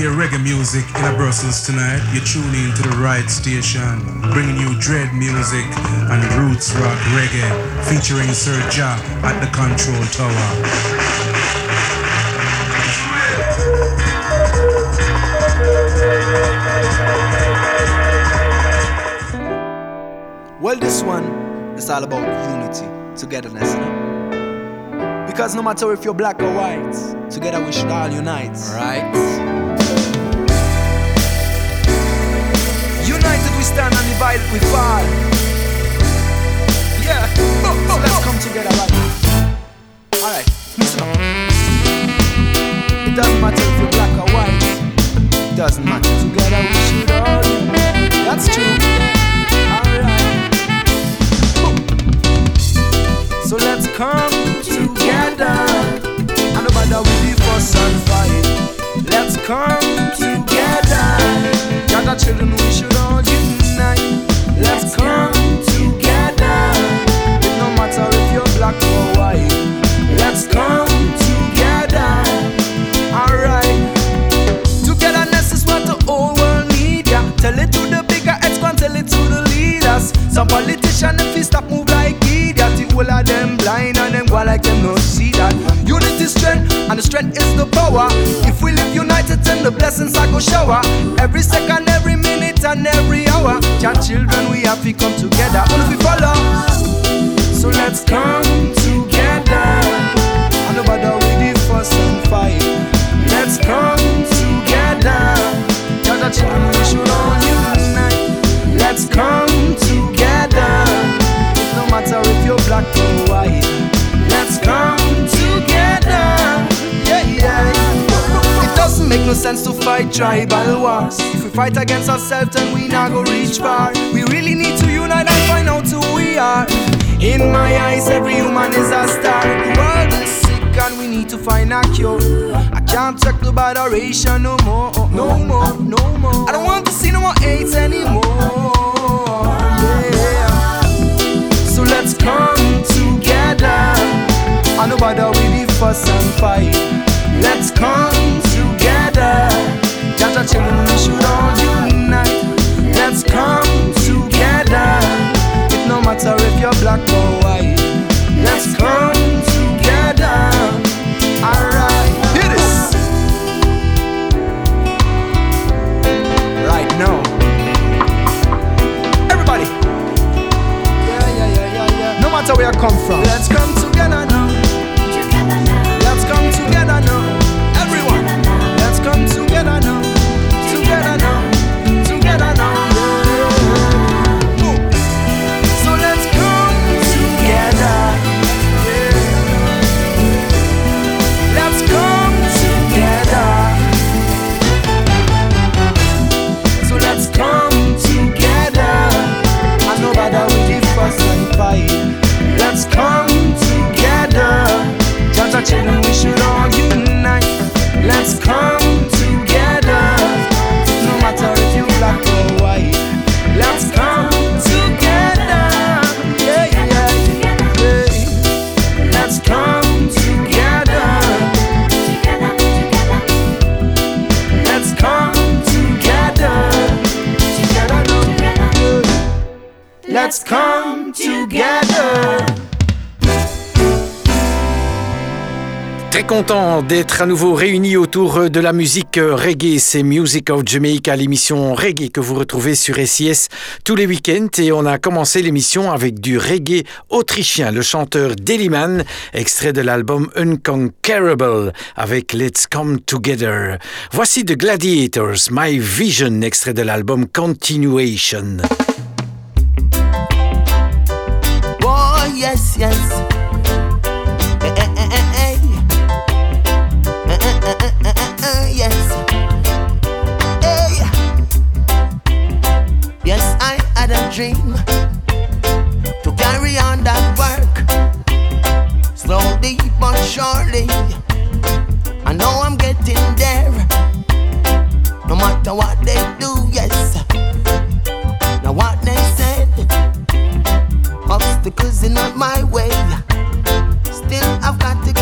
hear reggae music in a Brussels tonight, you're tuning into the right station, bringing you dread music and roots rock reggae, featuring Sir Jah at the control tower. Well, this one is all about unity, togetherness, you know? Because no matter if you're black or white, together we should all unite. Right? We stand and divided we fall. Yeah. So let's come together right now. Alright, listen up. It doesn't matter if you're black or white. It doesn't matter. Together we should all unite. That's true. Alright. So let's come together. And no matter we the fuss and fight. Let's come together. Gather children, we should Some politicians, if we stop move like idiot, the whole of them blind and them go like them no see that. Unity strength, and the strength is the power. If we live united, then the blessings I go shower. Every second, minute, and every hour. Your children, we have to come together. If we follow. So let's come together. And no bother with the fuss and fight. Let's come together. Just children, we should all unite. Let's come no sense to fight tribal wars. If we fight against ourselves, then we not go reach far. We really need to unite and find out who we are. In my eyes, every human is a star. The world is sick and we need to find a cure. I can't talk about our adoration no more, no more, no more. I don't want to see no more hate anymore. Yeah. So let's come together. I know bother with the fuss and fight. Let's come together. We should all unite. Let's come together. It no matter if you're black or white. Let's come together. Alright, hear this. Right now. Everybody. Yeah, yeah, yeah, yeah, yeah. No matter where I come from. Let's content d'être à nouveau réunis autour de la musique reggae. C'est Music of Jamaica, l'émission reggae que vous retrouvez sur SIS tous les week-ends. Et on a commencé l'émission avec du reggae autrichien, le chanteur Deliman, extrait de l'album Unconquerable avec Let's Come Together. Voici The Gladiators, My Vision, extrait de l'album Continuation. Oh, yes, yes. surely. I know I'm getting there. No matter what they do, yes. Now what they said, obstacles in my way. Still I've got to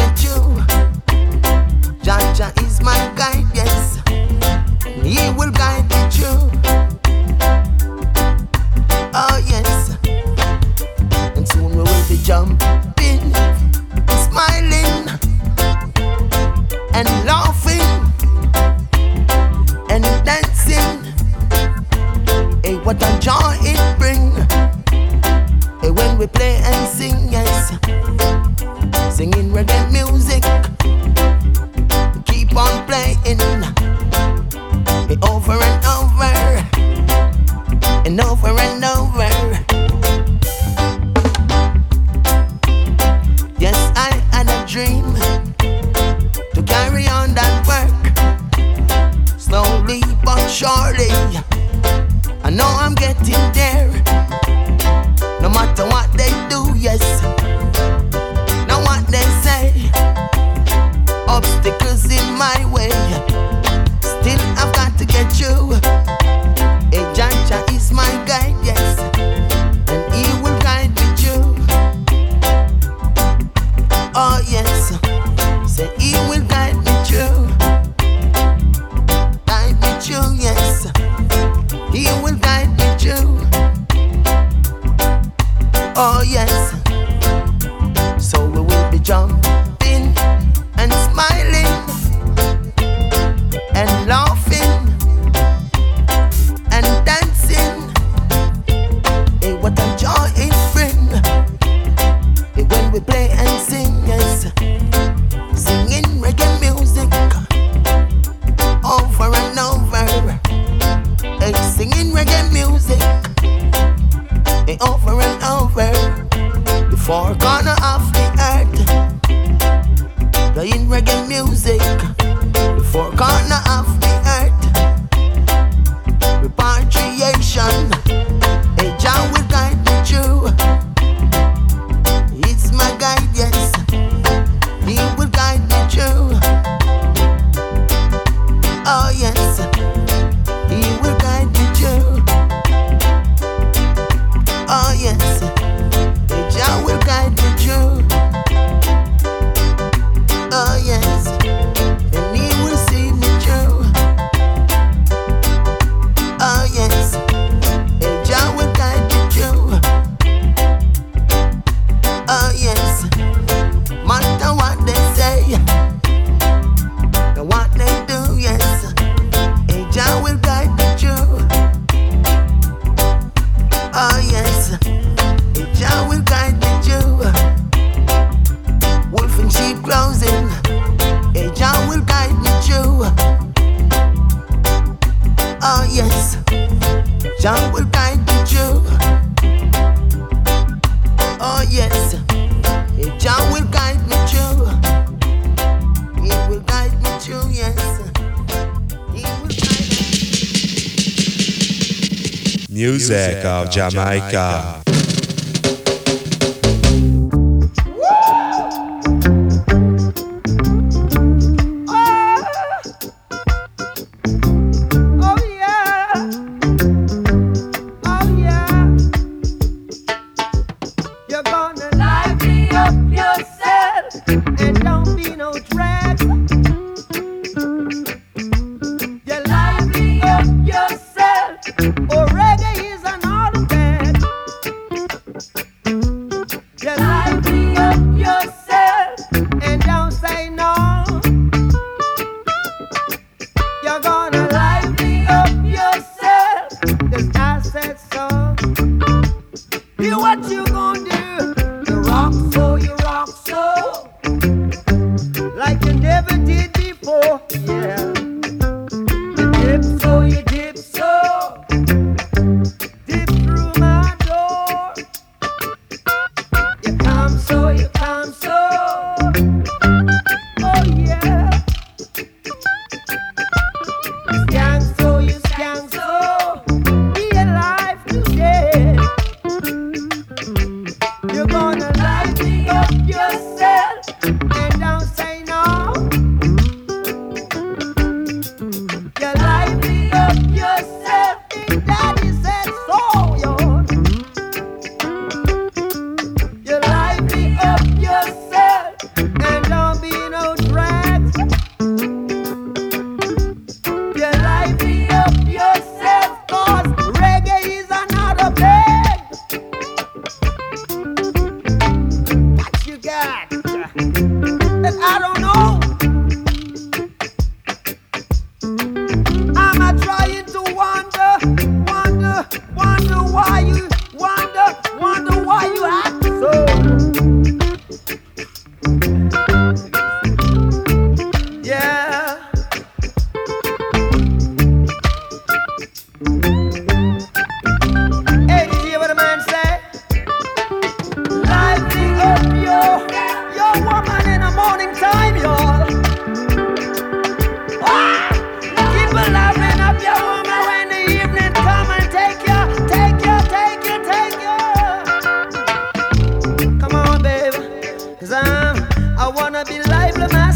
Of Jamaica.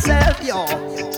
Myself, yo.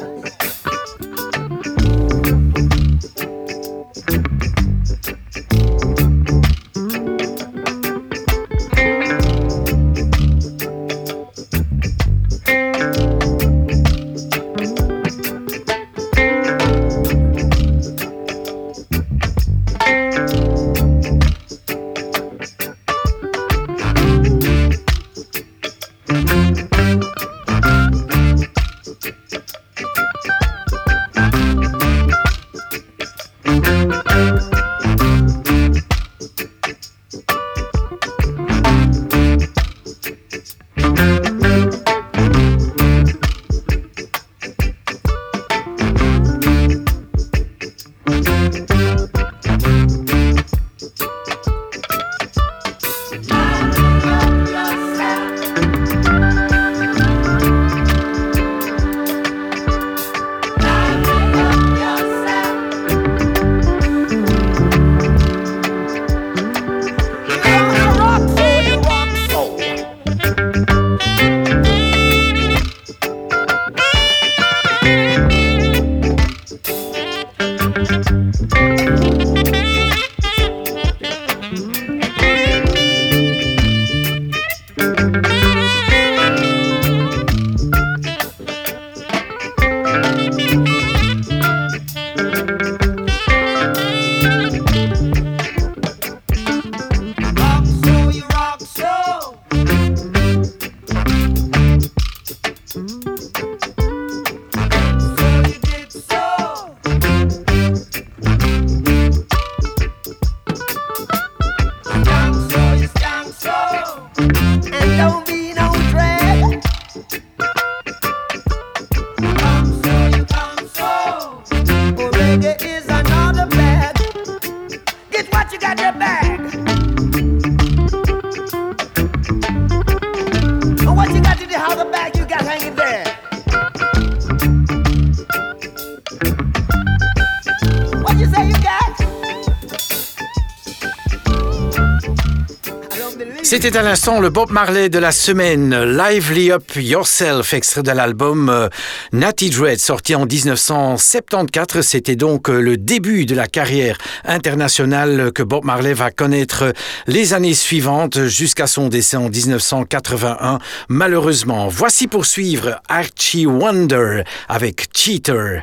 C'était à l'instant le Bob Marley de la semaine, Lively Up Yourself, extrait de l'album euh, Natty Dread, sorti en 1974. C'était donc euh, le début de la carrière internationale que Bob Marley va connaître les années suivantes jusqu'à son décès en 1981. Malheureusement, voici pour suivre Archie Wonder avec Cheater.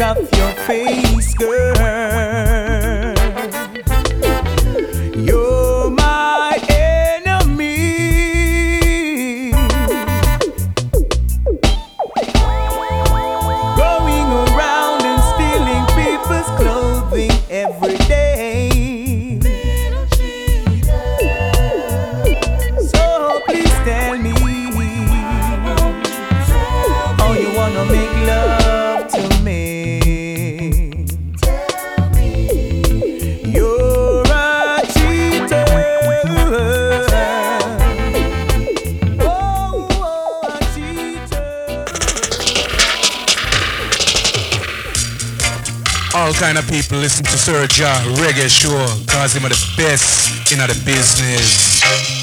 off your face, girl. people listen to Sir Jah Reggae Show, cause him are the best in the business.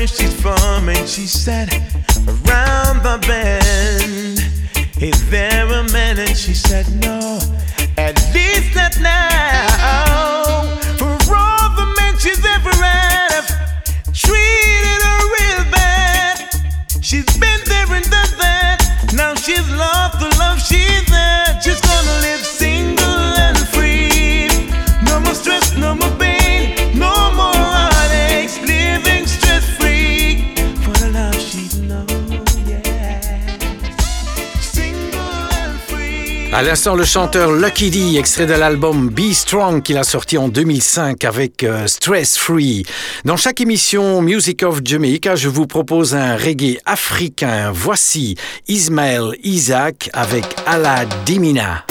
where she's from, and she said, Around the bend. Is there a man? And she said, No, at least not now. À l'instant, le chanteur Lucky D, extrait de l'album Be Strong qu'il a sorti en 2005 avec euh, Stress Free. Dans chaque émission Music of Jamaica, je vous propose un reggae africain. Voici Ismaël Isaac avec Ala Dimina.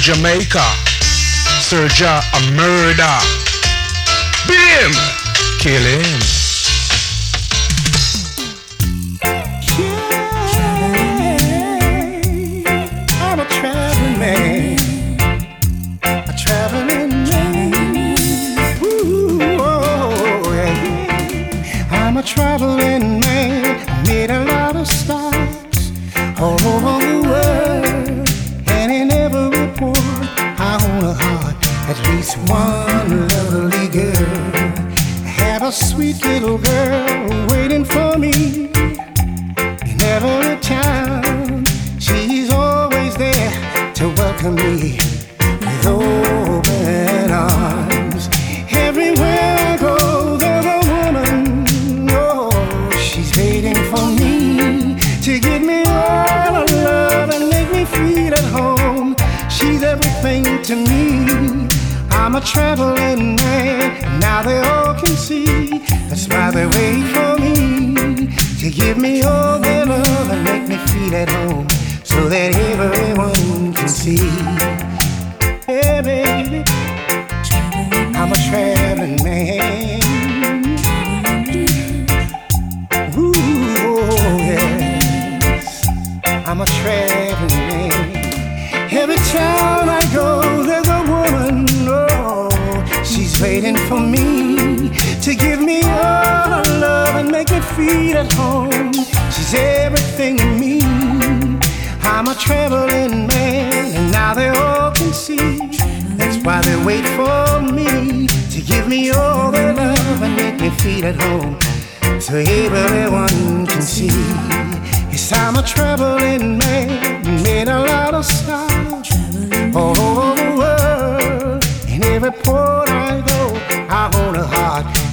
Jamaica. Sir Jah a murder.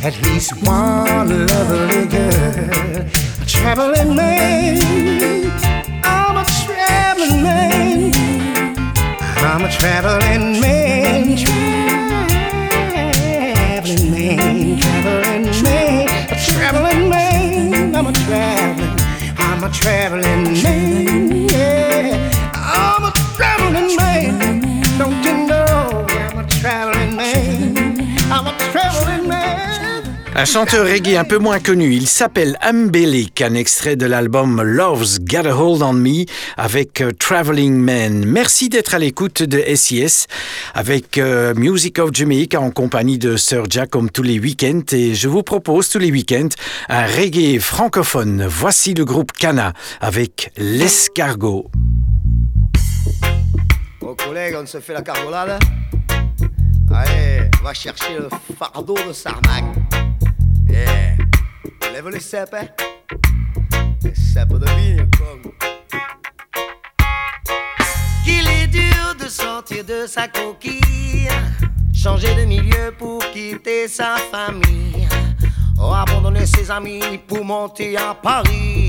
At least one lovely girl. A traveling man, I'm a traveling man. I'm a traveling man, traveling man, traveling man, a traveling man. I'm a traveling, I'm a traveling man. Yeah, Un chanteur reggae un peu moins connu, il s'appelle Ambelic, un extrait de l'album Love's Got a Hold on Me avec euh, Traveling Man. Merci d'être à l'écoute de SIS avec euh, Music of Jamaica en compagnie de Sir Jack comme tous les week-ends et je vous propose tous les week-ends un reggae francophone. Voici le groupe Cana avec L'escargot. Bon collègue, on se fait la cargolade Allez, va chercher le fardeau de Sarmac. Yeah. Lève les cèpes, hein Les cèpes de vigne, comme. qu'il est dur de sortir de sa coquille, changer de milieu pour quitter sa famille, abandonner ses amis pour monter à Paris.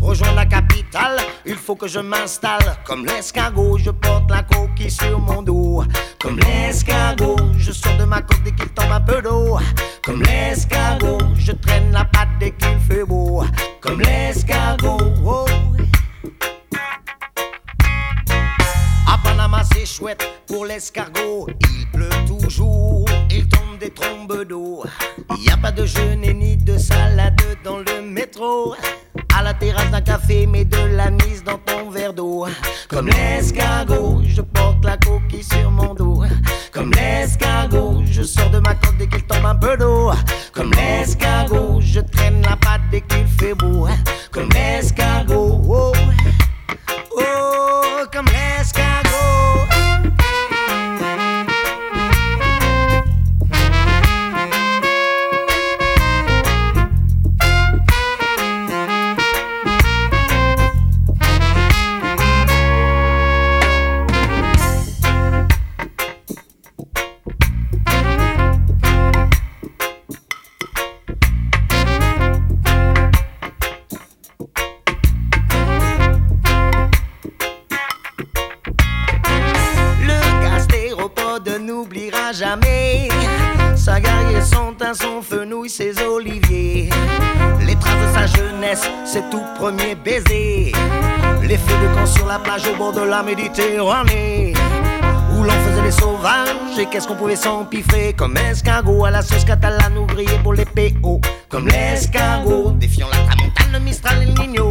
Rejoindre la capitale, il faut que je m'installe. Comme l'escargot, je porte la coquille sur mon dos. Comme l'escargot, je sors de ma côte dès qu'il tombe un peu d'eau. Comme l'escargot, je traîne la patte dès qu'il fait beau. Comme l'escargot, oh. À Panama, c'est chouette pour l'escargot. Il pleut toujours, des trombes d'eau. Y a pas de jeûne ni de salade dans le métro. À la terrasse d'un café, mets de l'anis dans ton verre d'eau. Comme l'escargot, je porte la coquille sur mon dos. Comme l'escargot, je sors de ma côte dès qu'il tombe un peu d'eau. Comme l'escargot, je traîne la patte dès qu'il fait beau. Comme l'escargot, oh. Oh, premiers baisers. Les feux de camp sur la plage au bord de la Méditerranée. Où l'on faisait les sauvages et qu'est-ce qu'on pouvait s'empiffrer Comme escargot à la sauce catalane ou pour les PO Comme l'escargot, défiant la tramontane, le Mistral et le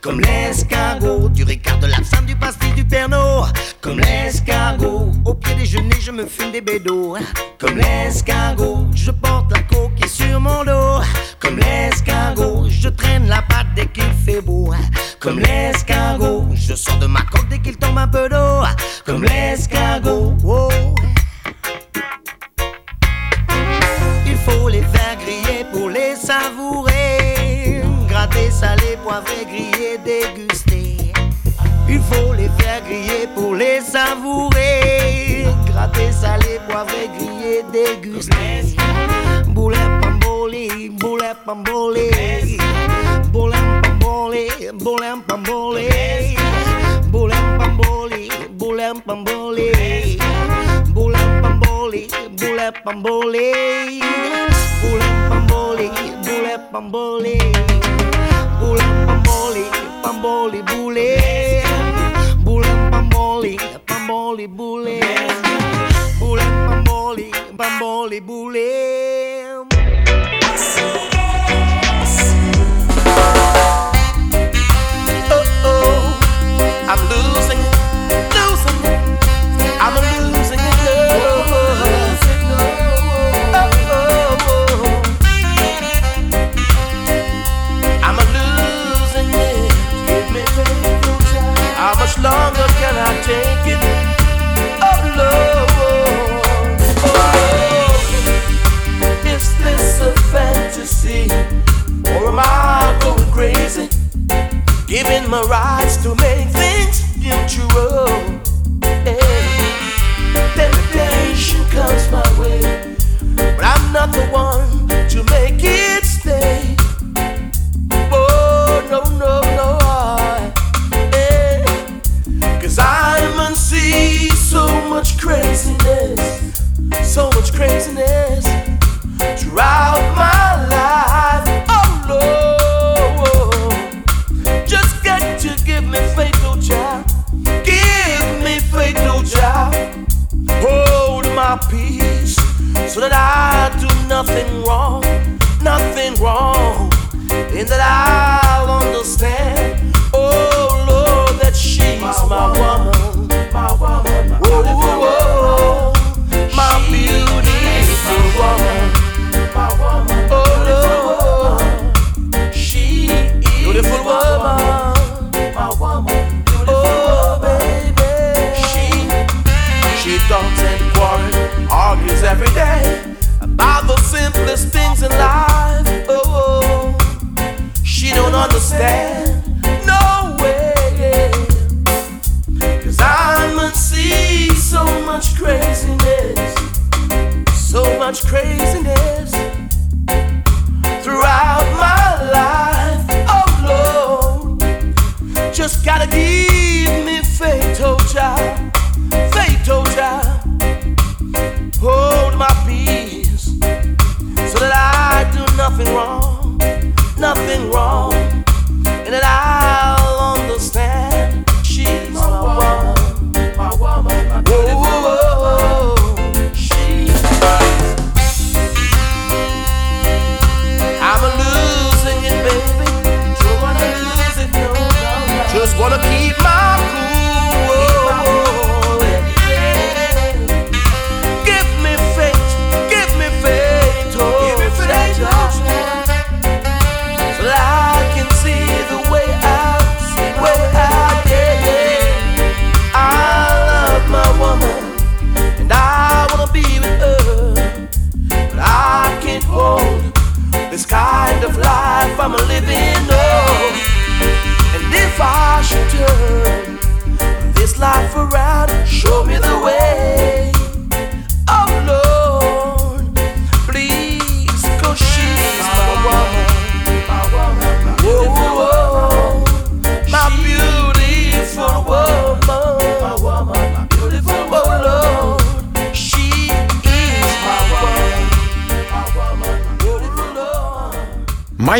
Comme l'escargot, du Ricard, de l'absinthe, du pastis, du Pernod Comme l'escargot, au pied déjeuner je me fume des bédos. Comme l'escargot, je porte la coquille sur mon dos. Comme l'escargot, je traîne la patte dès qu'il fait beau. Comme l'escargot, je sors de ma coque dès qu'il tombe un peu d'eau. Comme l'escargot, oh. Il faut les faire griller pour les savourer. Gratter, salé, poivré, griller, déguster. Faire griller pour les savourer. Gratter, salé, poivré, griller, déguster. Boulet, pamboli, boulet, pamboli. Boulet, pamboli, boulet, pamboli. Boulet, pamboli, boulet, pamboli. Boulet, pamboli, boulet, pamboli. Boulet, pamboli, boulet, pamboli. Boulet, pamboli, pamboli. Boulet, pamboli, pamboli. Boulet, pamboli, pamboli, boulet. Oh, I'm losing. I'm. Oh, oh, I'm losing much longer Temptation comes my way, but I'm not the one craziness, so much craziness throughout my life. Oh. Just to give me faith, oh. Give me faith, oh. Hold my peace so that I do nothing wrong, nothing wrong. And that I'll understand, don't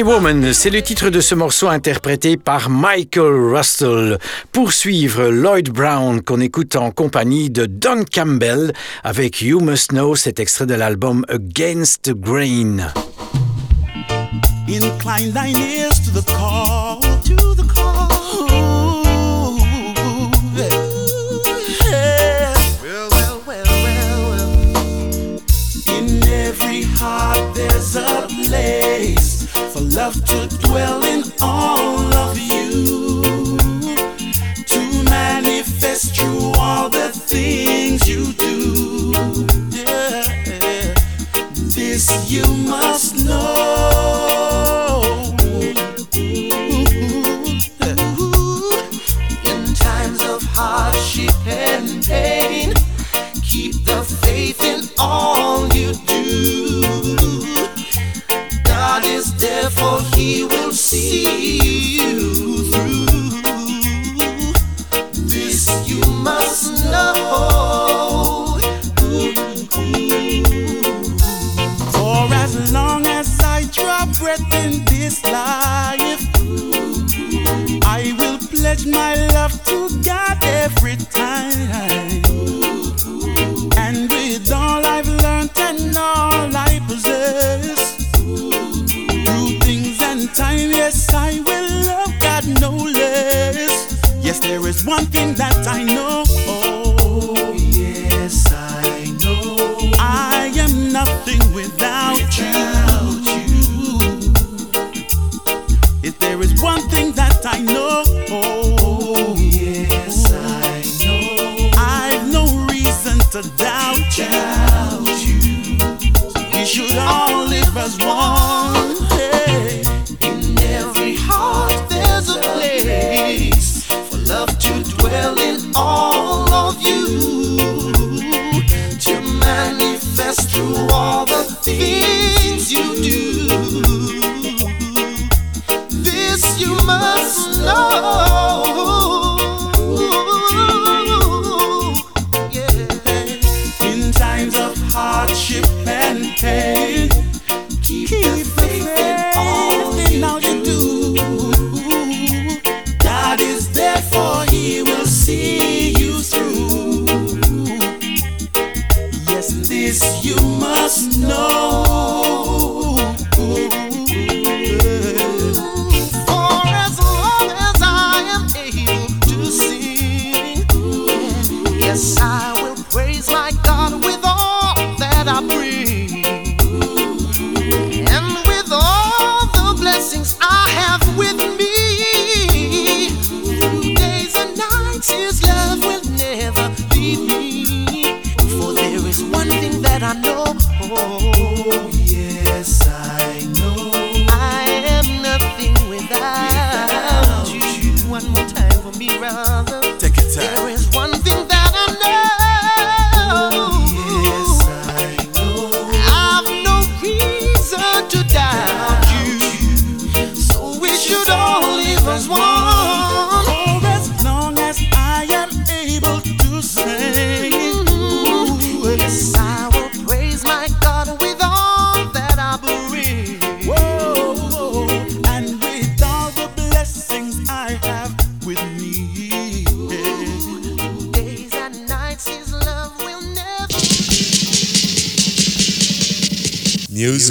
Woman, c'est le titre de ce morceau interprété par Michael Russell. Pour suivre Lloyd Brown qu'on écoute en compagnie de Don Campbell avec You Must Know, cet extrait de l'album Against the Grain. love to dwell in all of you, to manifest through all the things you do. Yeah. This you must know. aqui. Yes, I will love God no less. Yes, there is one thing that I know.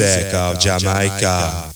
music of Jamaica.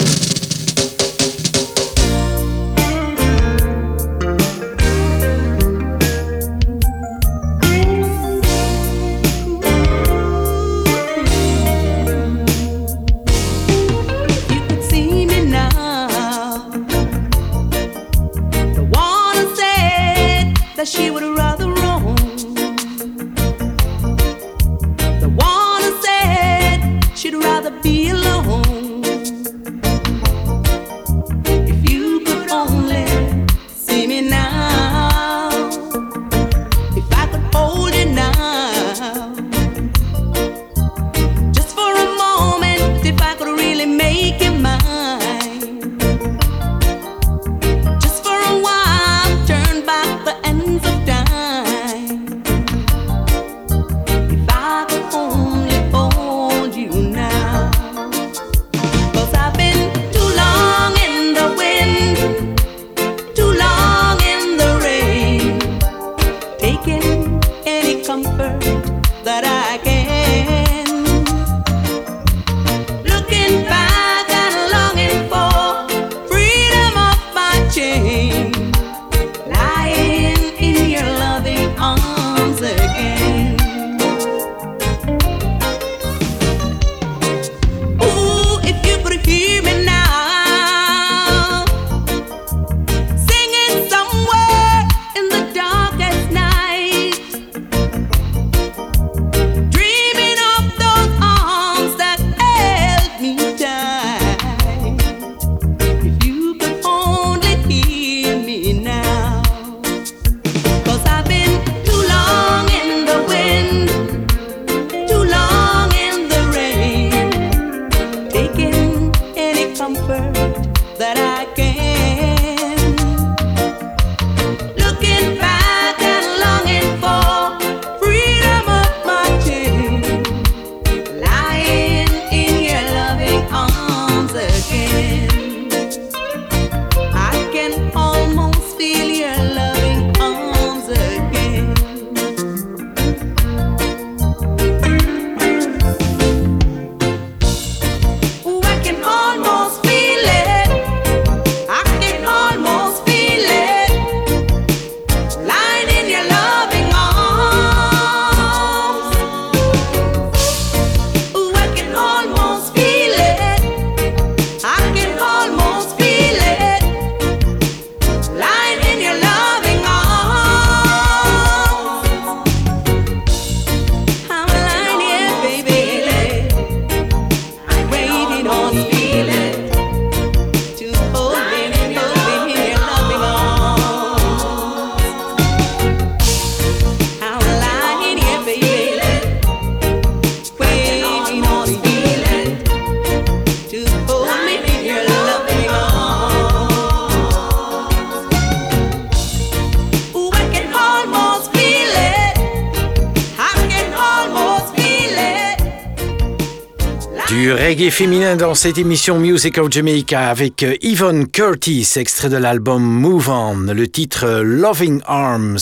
Du reggae féminin dans cette émission Music of Jamaica avec euh, Yvonne Curtis, extrait de l'album Move On, le titre euh, Loving Arms.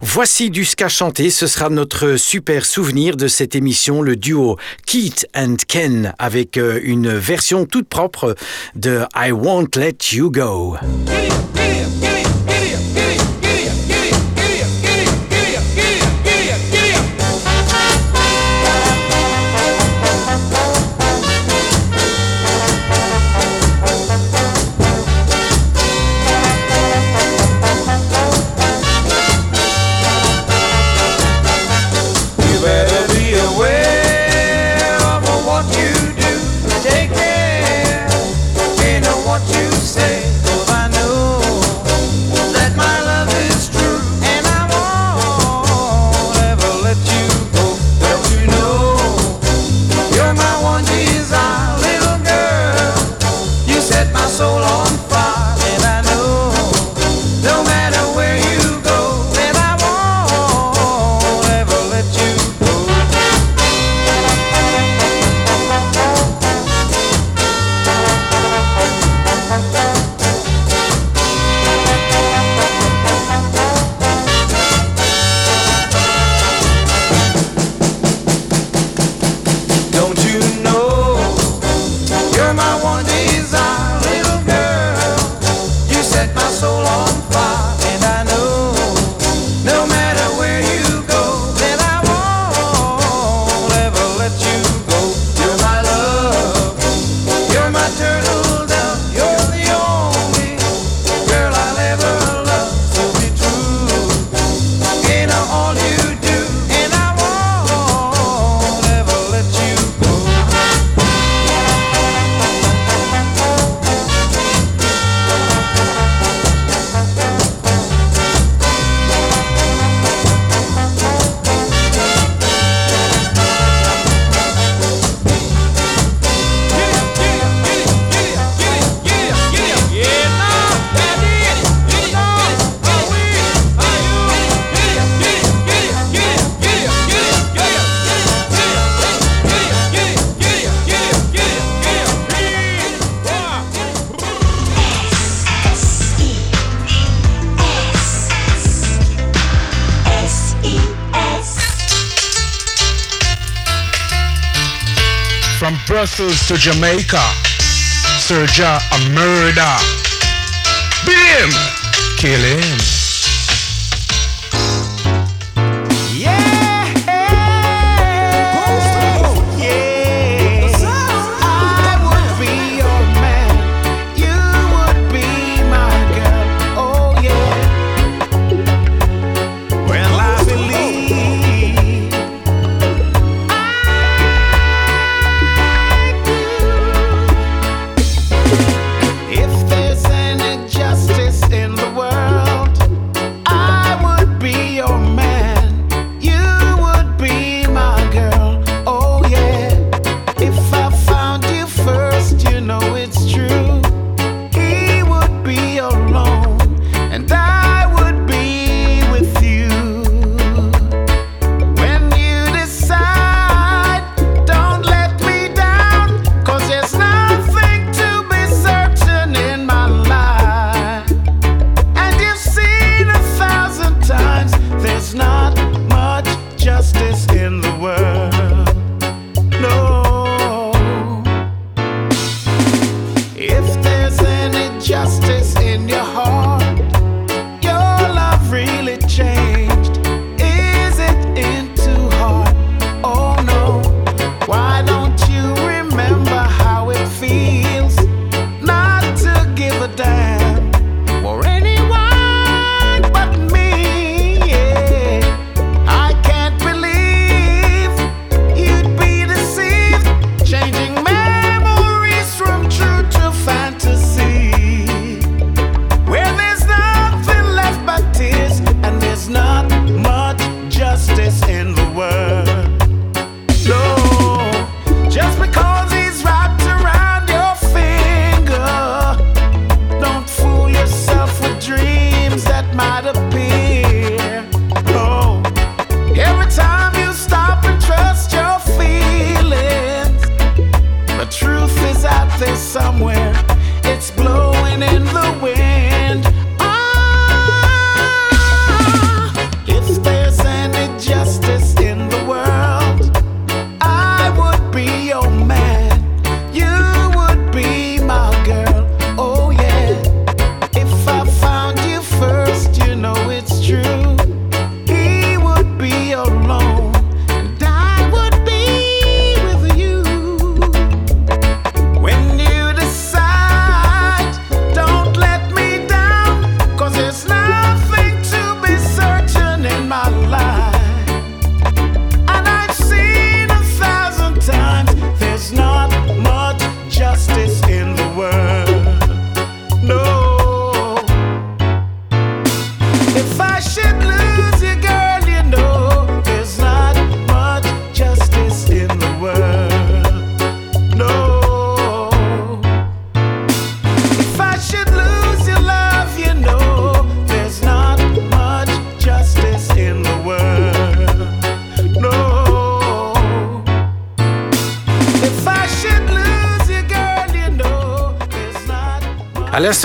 Voici du ska chanté, ce sera notre super souvenir de cette émission, le duo Keith and Ken, avec euh, une version toute propre de I Won't Let You Go. eternal To Jamaica. Serja a murder. Beat him. Kill him.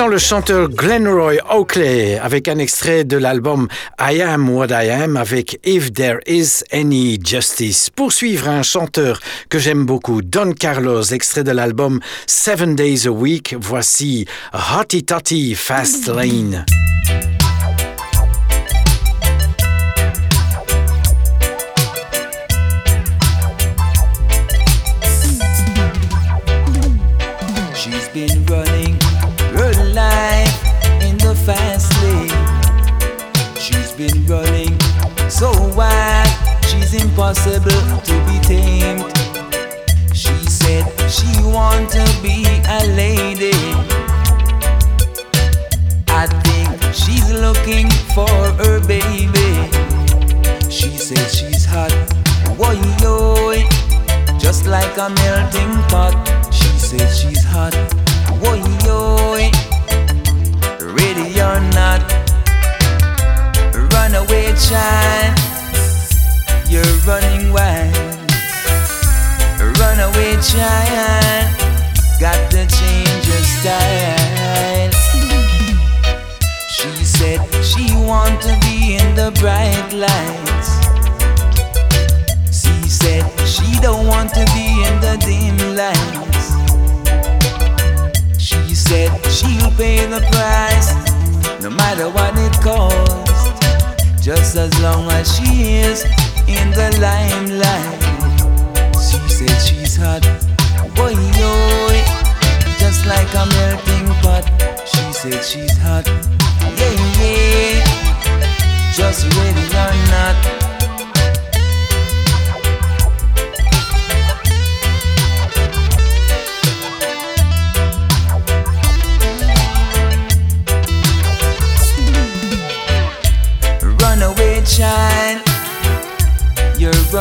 Le chanteur Glenroy Oakley avec un extrait de l'album I Am What I Am avec If There Is Any Justice. Poursuivre un chanteur que j'aime beaucoup, Don Carlos, extrait de l'album Seven Days a Week. Voici Hotty Totty Fast Lane. Impossible to be tamed. She said she want to be a lady. I think she's looking for her baby. She said she's hot, boy, just like a melting pot. She said she's hot, boy, ready or not runaway child. You're running wild. Runaway child. Got to change your style. She said she want to be in the bright lights. She said she don't want to be in the dim lights. She said she'll pay the price no matter what it costs just as long as she is in the limelight. She said she's hot, boy, yo, just like a melting pot. She said she's hot, yeah, yeah, just ready or not.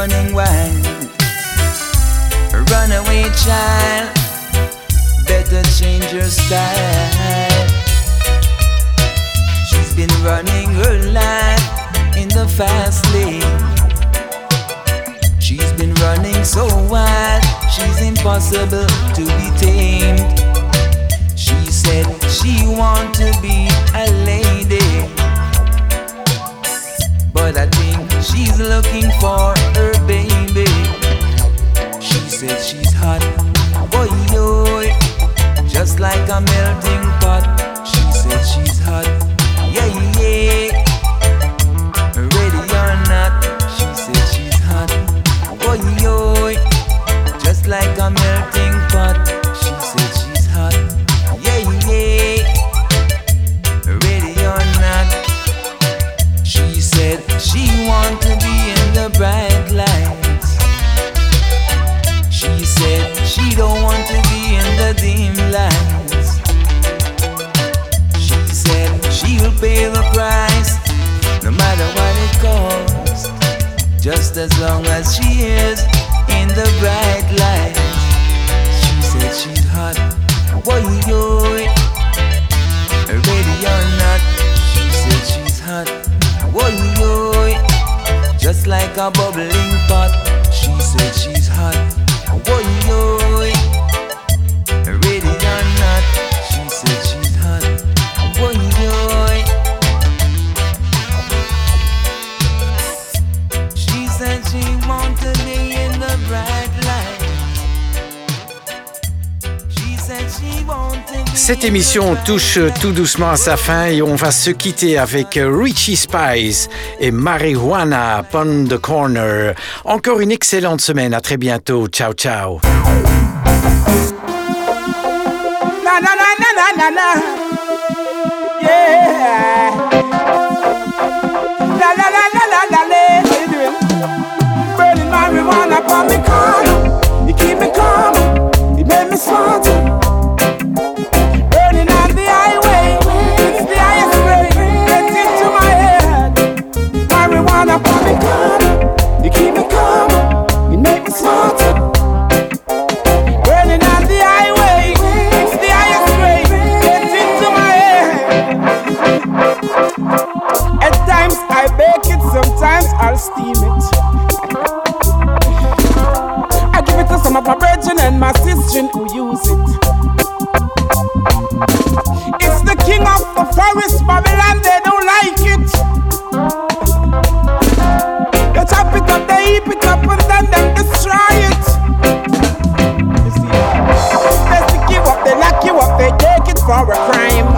Running wild. Runaway child, better change your style. She's been running her life in the fast lane. She's been running so wild, she's impossible to be tamed. She said she want to be a lady but I think she's looking for her baby. She said she's hot, boy, yo, just like a melting pot. She said she's hot, yeah. Émission touche tout doucement à sa fin et on va se quitter avec Richie Spice et Marijuana upon the Corner. Encore une excellente semaine. À très bientôt. Ciao, ciao. some of my brethren and my sister who use it. It's the king of the forest, Babylon, they don't like it. They chop it up, they heap it up, and then they destroy it. You see, they stick you up, they lock you up, they take it for a crime.